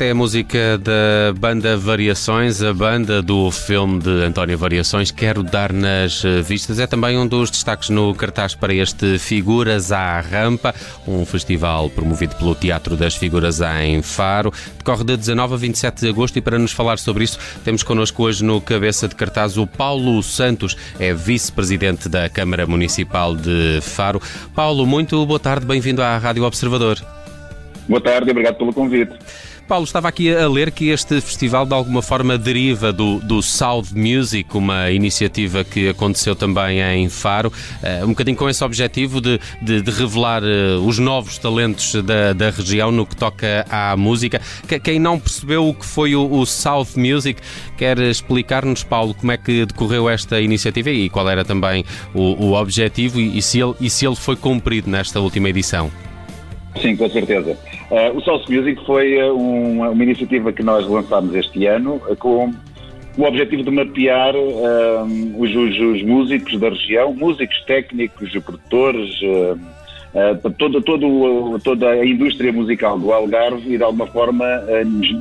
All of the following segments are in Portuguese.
Esta é a música da banda Variações, a banda do filme de António Variações, Quero Dar nas Vistas. É também um dos destaques no cartaz para este Figuras à Rampa, um festival promovido pelo Teatro das Figuras em Faro. Decorre de 19 a 27 de agosto e para nos falar sobre isso temos connosco hoje no cabeça de cartaz o Paulo Santos, é vice-presidente da Câmara Municipal de Faro. Paulo, muito boa tarde, bem-vindo à Rádio Observador. Boa tarde, obrigado pelo convite. Paulo, estava aqui a ler que este festival de alguma forma deriva do, do South Music, uma iniciativa que aconteceu também em Faro, uh, um bocadinho com esse objetivo de, de, de revelar uh, os novos talentos da, da região no que toca à música. Quem não percebeu o que foi o, o South Music, quer explicar-nos, Paulo, como é que decorreu esta iniciativa e qual era também o, o objetivo e, e, se ele, e se ele foi cumprido nesta última edição? Sim, com certeza. Uh, o South Music foi uh, uma, uma, iniciativa que nós lançámos este ano uh, com o objetivo de mapear os, os, os, músicos da região, músicos técnicos, produtores, todo, todo, toda a indústria musical do Algarve e de alguma forma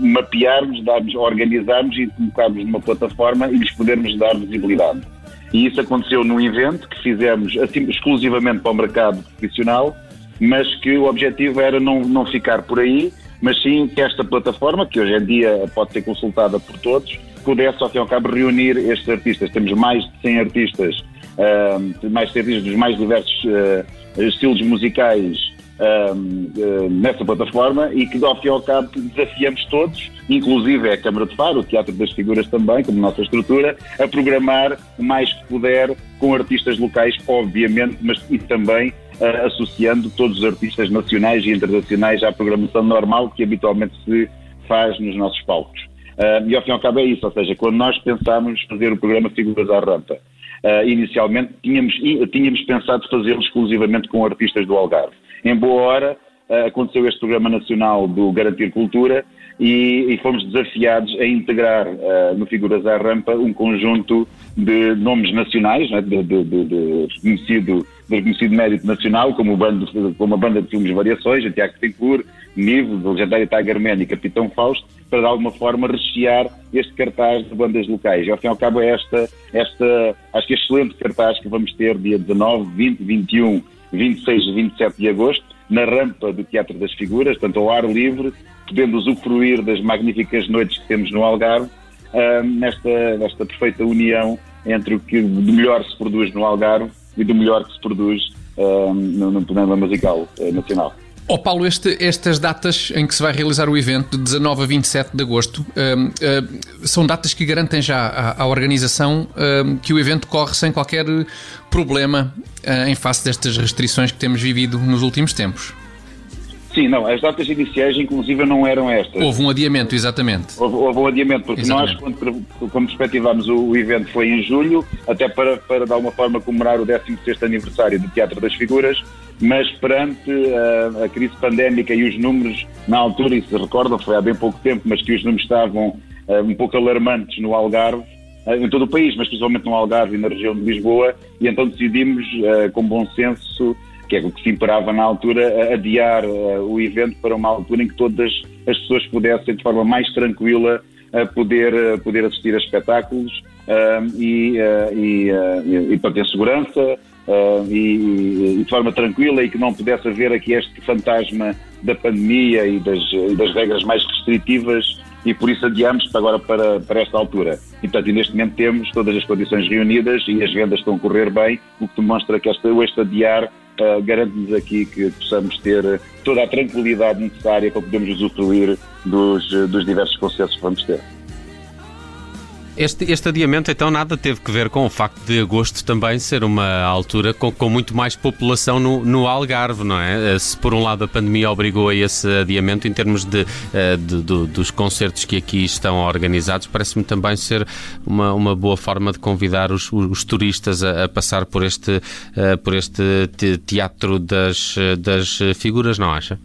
mapearmos, darmos, organizarmos e colocarmos numa plataforma e lhes podermos dar visibilidade. E isso aconteceu num evento que fizemos assim, exclusivamente para o mercado profissional mas que o objetivo era não, não ficar por aí, mas sim que esta plataforma, que hoje em dia pode ser consultada por todos, pudesse, ao fim e ao cabo, reunir estes artistas. Temos mais de 100 artistas, uh, mais de 100 artistas dos mais diversos uh, estilos musicais uh, nessa plataforma e que, ao fim e ao cabo, desafiamos todos, inclusive a Câmara de Faro, o Teatro das Figuras também, como nossa estrutura, a programar o mais que puder com artistas locais, obviamente, mas e também uh, associando todos os artistas nacionais e internacionais à programação normal que habitualmente se faz nos nossos palcos. Uh, e ao fim e ao cabo é isso, ou seja, quando nós pensámos fazer o programa Figuras à Rampa, uh, inicialmente tínhamos, tínhamos pensado fazê-lo exclusivamente com artistas do Algarve. Em boa hora aconteceu este programa nacional do Garantir Cultura e, e fomos desafiados a integrar no Figuras à Rampa um conjunto de nomes nacionais, né, de, de, de, de reconhecido reconhecido mérito nacional, como, bando, como a banda de filmes Variações, a Tiago Tincur, Nivo, do legendário Tiger e Capitão Fausto, para de alguma forma rechear este cartaz de bandas locais. E ao fim e ao cabo é esta, esta, acho que excelente cartaz que vamos ter dia 19, 20, 21, 26 e 27 de agosto, na rampa do Teatro das Figuras, portanto ao ar livre, podendo usufruir das magníficas noites que temos no Algarve, uh, nesta, nesta perfeita união entre o que de melhor se produz no Algarve e do melhor que se produz uh, no, no programa musical uh, nacional. Ó oh Paulo, este, estas datas em que se vai realizar o evento, de 19 a 27 de agosto, uh, são datas que garantem já à, à organização que o evento corre sem qualquer problema em face destas restrições que temos vivido nos últimos tempos. Sim, não, as datas iniciais inclusive não eram estas. Houve um adiamento, exatamente. Houve, houve um adiamento, porque exatamente. nós, quando, quando perspectivámos o, o, evento foi em julho, até para, para de alguma forma comemorar o 16º aniversário do Teatro das Figuras, mas perante a, a crise pandémica e os números, na altura, e se recordam, foi há bem pouco tempo, mas que os números estavam uh, um pouco alarmantes no Algarve, uh, em todo o país, mas principalmente no Algarve e na região de Lisboa, e então decidimos, uh, com bom senso, que é o que se imperava na altura, adiar uh, o evento para uma altura em que todas as pessoas pudessem, de forma mais tranquila, uh, poder, uh, poder assistir a espetáculos e, e, e, para ter segurança e, e, de forma tranquila e que não pudesse haver aqui este fantasma da pandemia e das, das regras mais restritivas e por isso adiamos agora para, para esta altura. E, portanto, neste momento temos todas as condições reunidas e as vendas estão a correr bem, o que demonstra que este, este adiar uh, garante-nos aqui que possamos ter toda a tranquilidade necessária para podermos usufruir dos, dos diversos concertos que vamos ter. Este, este adiamento, então, nada teve que ver com o facto de agosto também ser uma altura com, com muito mais população no, no, Algarve, não é? Eh, se por um lado a pandemia obrigou a esse adiamento em termos de, eh, de, de dos concertos que aqui estão organizados, parece-me também ser uma, uma boa forma de convidar os, os turistas a, a, passar por este, eh, por este teatro das, das figuras, não acha?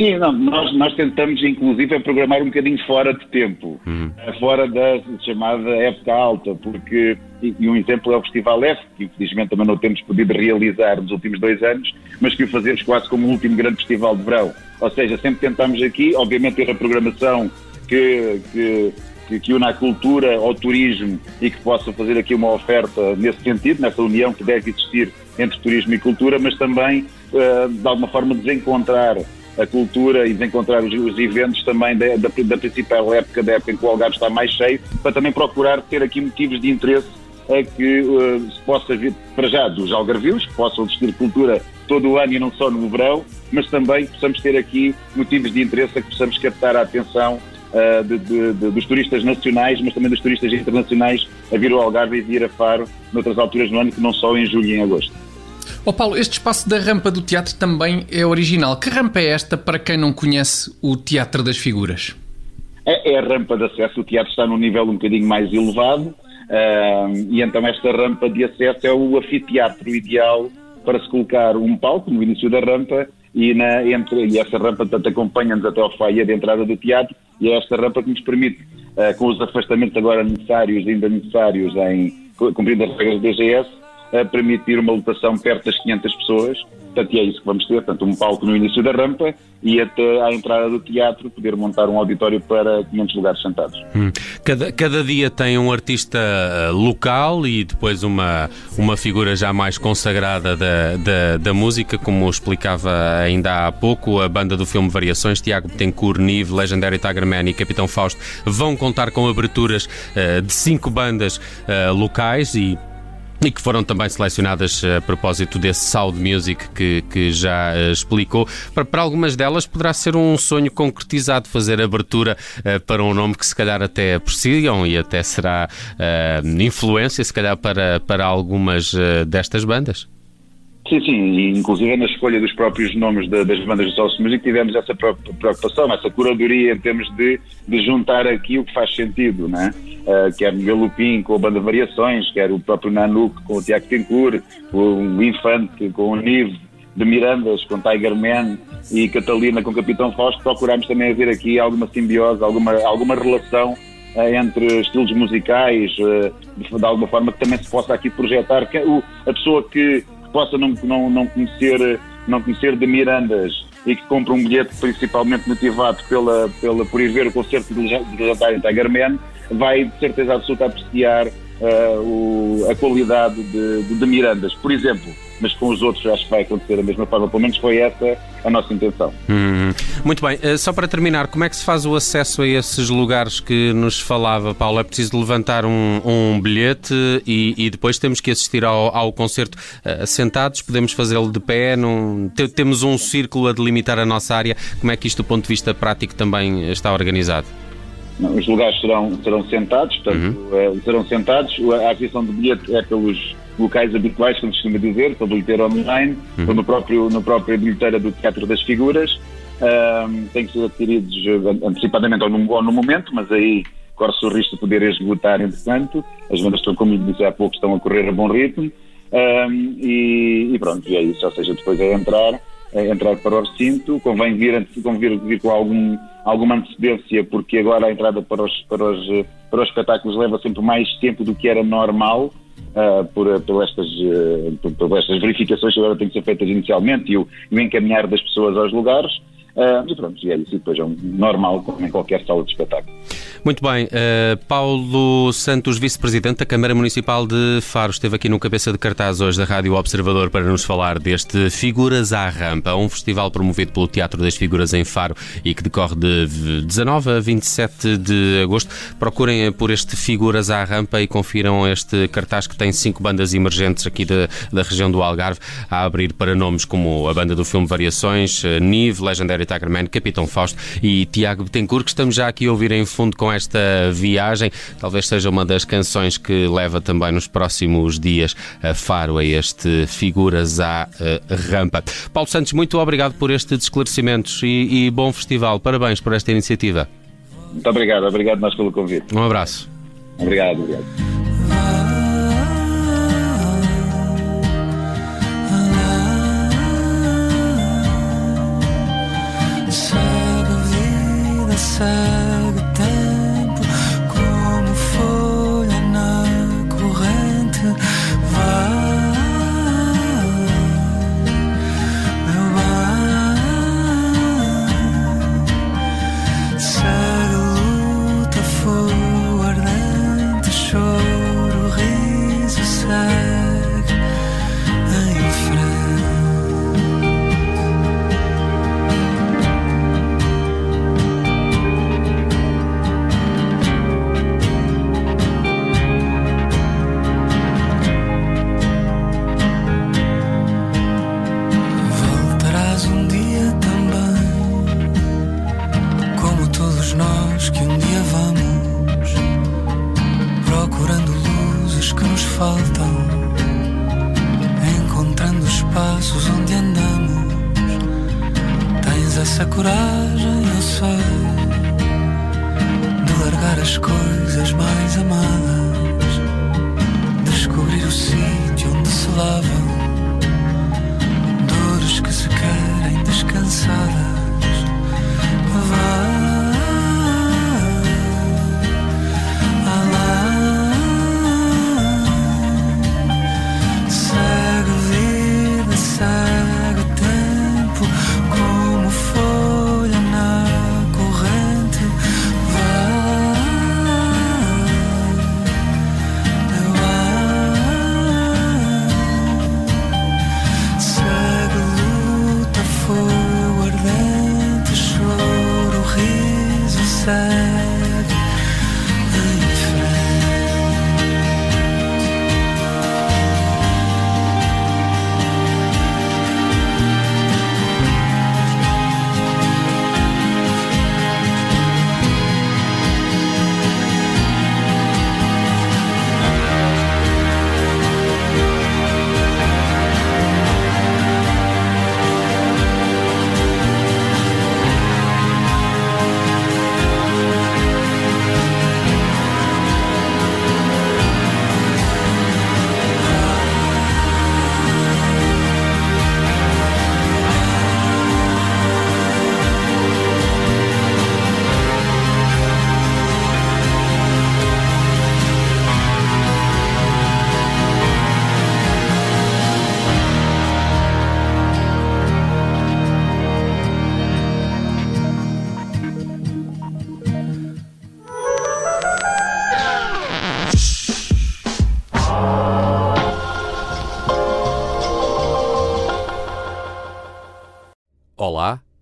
Sim, não, nós, nós tentamos inclusive programar um bocadinho fora de tempo, uhum. fora da chamada época alta, porque, e um exemplo é o Festival F, que infelizmente também não temos podido realizar nos últimos dois anos, mas que o fazemos quase como o último grande festival de verão. Ou seja, sempre tentamos aqui, obviamente, ter a programação que, que, que, una a cultura ao turismo e que possa fazer aqui uma oferta nesse sentido, nessa união que deve existir entre turismo e cultura, mas também, uh, de alguma forma, desencontrar a cultura e desencontrar os, os eventos também da, da, da, principal época, da época em que o Algarve está mais cheio, para também procurar ter aqui motivos de interesse a que uh, se possa vir, para já, dos algarvios, que possam existir cultura todo o ano e não só no verão, mas também possamos ter aqui motivos de interesse a que possamos captar a atenção uh, de, de, de, dos turistas nacionais, mas também dos turistas internacionais a vir ao Algarve e vir a Faro noutras alturas do ano, que não só em julho e em agosto. Oh Paulo, este espaço da rampa do teatro também é original. Que rampa é esta para quem não conhece o Teatro das Figuras? É, é a rampa de acesso. O teatro está num nível um bocadinho mais elevado e então esta rampa de acesso é o anfiteatro ideal para se colocar um palco no início da rampa e, na, entre, e essa rampa portanto, acompanha-nos até ao foyer de entrada do teatro e é esta rampa que nos permite, uh, com os afastamentos agora necessários, ainda necessários em cumprindo as regras do DGS, a permitir uma lotação perto das 500 pessoas. Portanto, é isso que vamos ter. Portanto, um palco no início da rampa e até à entrada do teatro poder montar um auditório para 500 lugares sentados. Hum. Cada, cada dia tem um artista eh, local e depois uma, uma figura já mais consagrada da, da, da música, como explicava ainda há pouco, a banda do filme Variações, Tiago Betancourt, Nive, Legendary Tigerman e Capitão Fausto vão contar com aberturas uh, de cinco bandas uh, locais e e que foram também selecionadas a propósito desse Sound Music que, que já uh, explicou. Para, para, algumas delas poderá ser um sonho concretizado fazer abertura uh, para um nome que se calhar até apreciam e até será uh, influência, se calhar, para, para algumas destas bandas. Sim, sim, inclusive na escolha dos próprios nomes das bandas do Soul Music tivemos essa preocupação, essa curadoria em termos de, de juntar aqui o que faz sentido, né? Uh, quer Miguel Lupin com a banda Variações, quer o próprio Nanook com o Tiago Tencourt, o Infante com o Nive, de Mirandas com Tiger Man e Catalina com Capitão Fausto, procuramos também haver aqui alguma simbiose, alguma, alguma relação uh, entre estilos musicais, uh, de, de, alguma forma que também se possa aqui projetar. O, a pessoa que possa não, não, não, conhecer, não conhecer de Mirandas e que compra um bilhete principalmente motivado pela, pela, por ir ver o concerto de Legendário Tigerman, vai de certeza absoluta apreciar uh, o, a qualidade de, de, de Mirandas. Por exemplo, mas com os outros acho que vai acontecer da mesma forma. Pelo menos foi essa a nossa intenção. Hum, muito bem. Uh, só para terminar, como é que se faz o acesso a esses lugares que nos falava, Paulo? É preciso levantar um, um bilhete e, e, depois temos que assistir ao, ao concerto uh, sentados? Podemos fazê-lo de pé? Num, temos um círculo a delimitar a nossa área. Como é que isto, do ponto de vista prático, também está organizado? Os lugares serão, serão sentados, portanto, uhum. uh, serão sentados. A aquisição de bilhete é pelos locais habituais, como se costuma dizer, pela bilheteira online, uhum. ou no próprio, no próprio bilheteira do Teatro das Figuras. Um, têm que ser adquiridos antecipadamente ou no, ou no momento, mas aí corre-se o risco de poder esgotar, entretanto. As vendas estão, como disse há pouco, estão a correr a bom ritmo. Um, e, e, pronto, e é isso. Ou seja, depois é entrar, é entrar para o recinto, convém vir, convém vir com algum, alguma antecedência, porque agora a entrada para os, para, os, para os espetáculos leva sempre mais tempo do que era normal uh, por, por, estas, uh, por, por, estas verificações que agora têm que ser feitas inicialmente e o, e o encaminhar das pessoas aos lugares. Uh, e pronto, e é isso, depois é um normal, como em qualquer sala de espetáculo. Muito bem. Uh, Paulo Santos, vice-presidente da Câmara Municipal de Faro, esteve aqui no cabeça de cartaz hoje da Rádio Observador para nos falar deste Figuras à Rampa, um festival promovido pelo Teatro das Figuras em Faro e que decorre de 19 a 27 de agosto. Procurem por este Figuras à Rampa e confiram este cartaz que tem cinco bandas emergentes aqui da, da região do Algarve a abrir para nomes como a banda do filme Variações, eh, Nive, Legendary Tigerman, Capitão Fausto e Tiago Betancourt, que estamos já aqui a ouvir em fundo com esta viagem. Talvez seja uma das canções que leva também nos próximos dias a Faro a este Figuras à uh, Rampa. Paulo Santos, muito obrigado por estes esclarecimentos e, e bom festival. Parabéns por esta iniciativa. Muito obrigado, obrigado nós pelo convite. Um abraço. Obrigado, obrigado.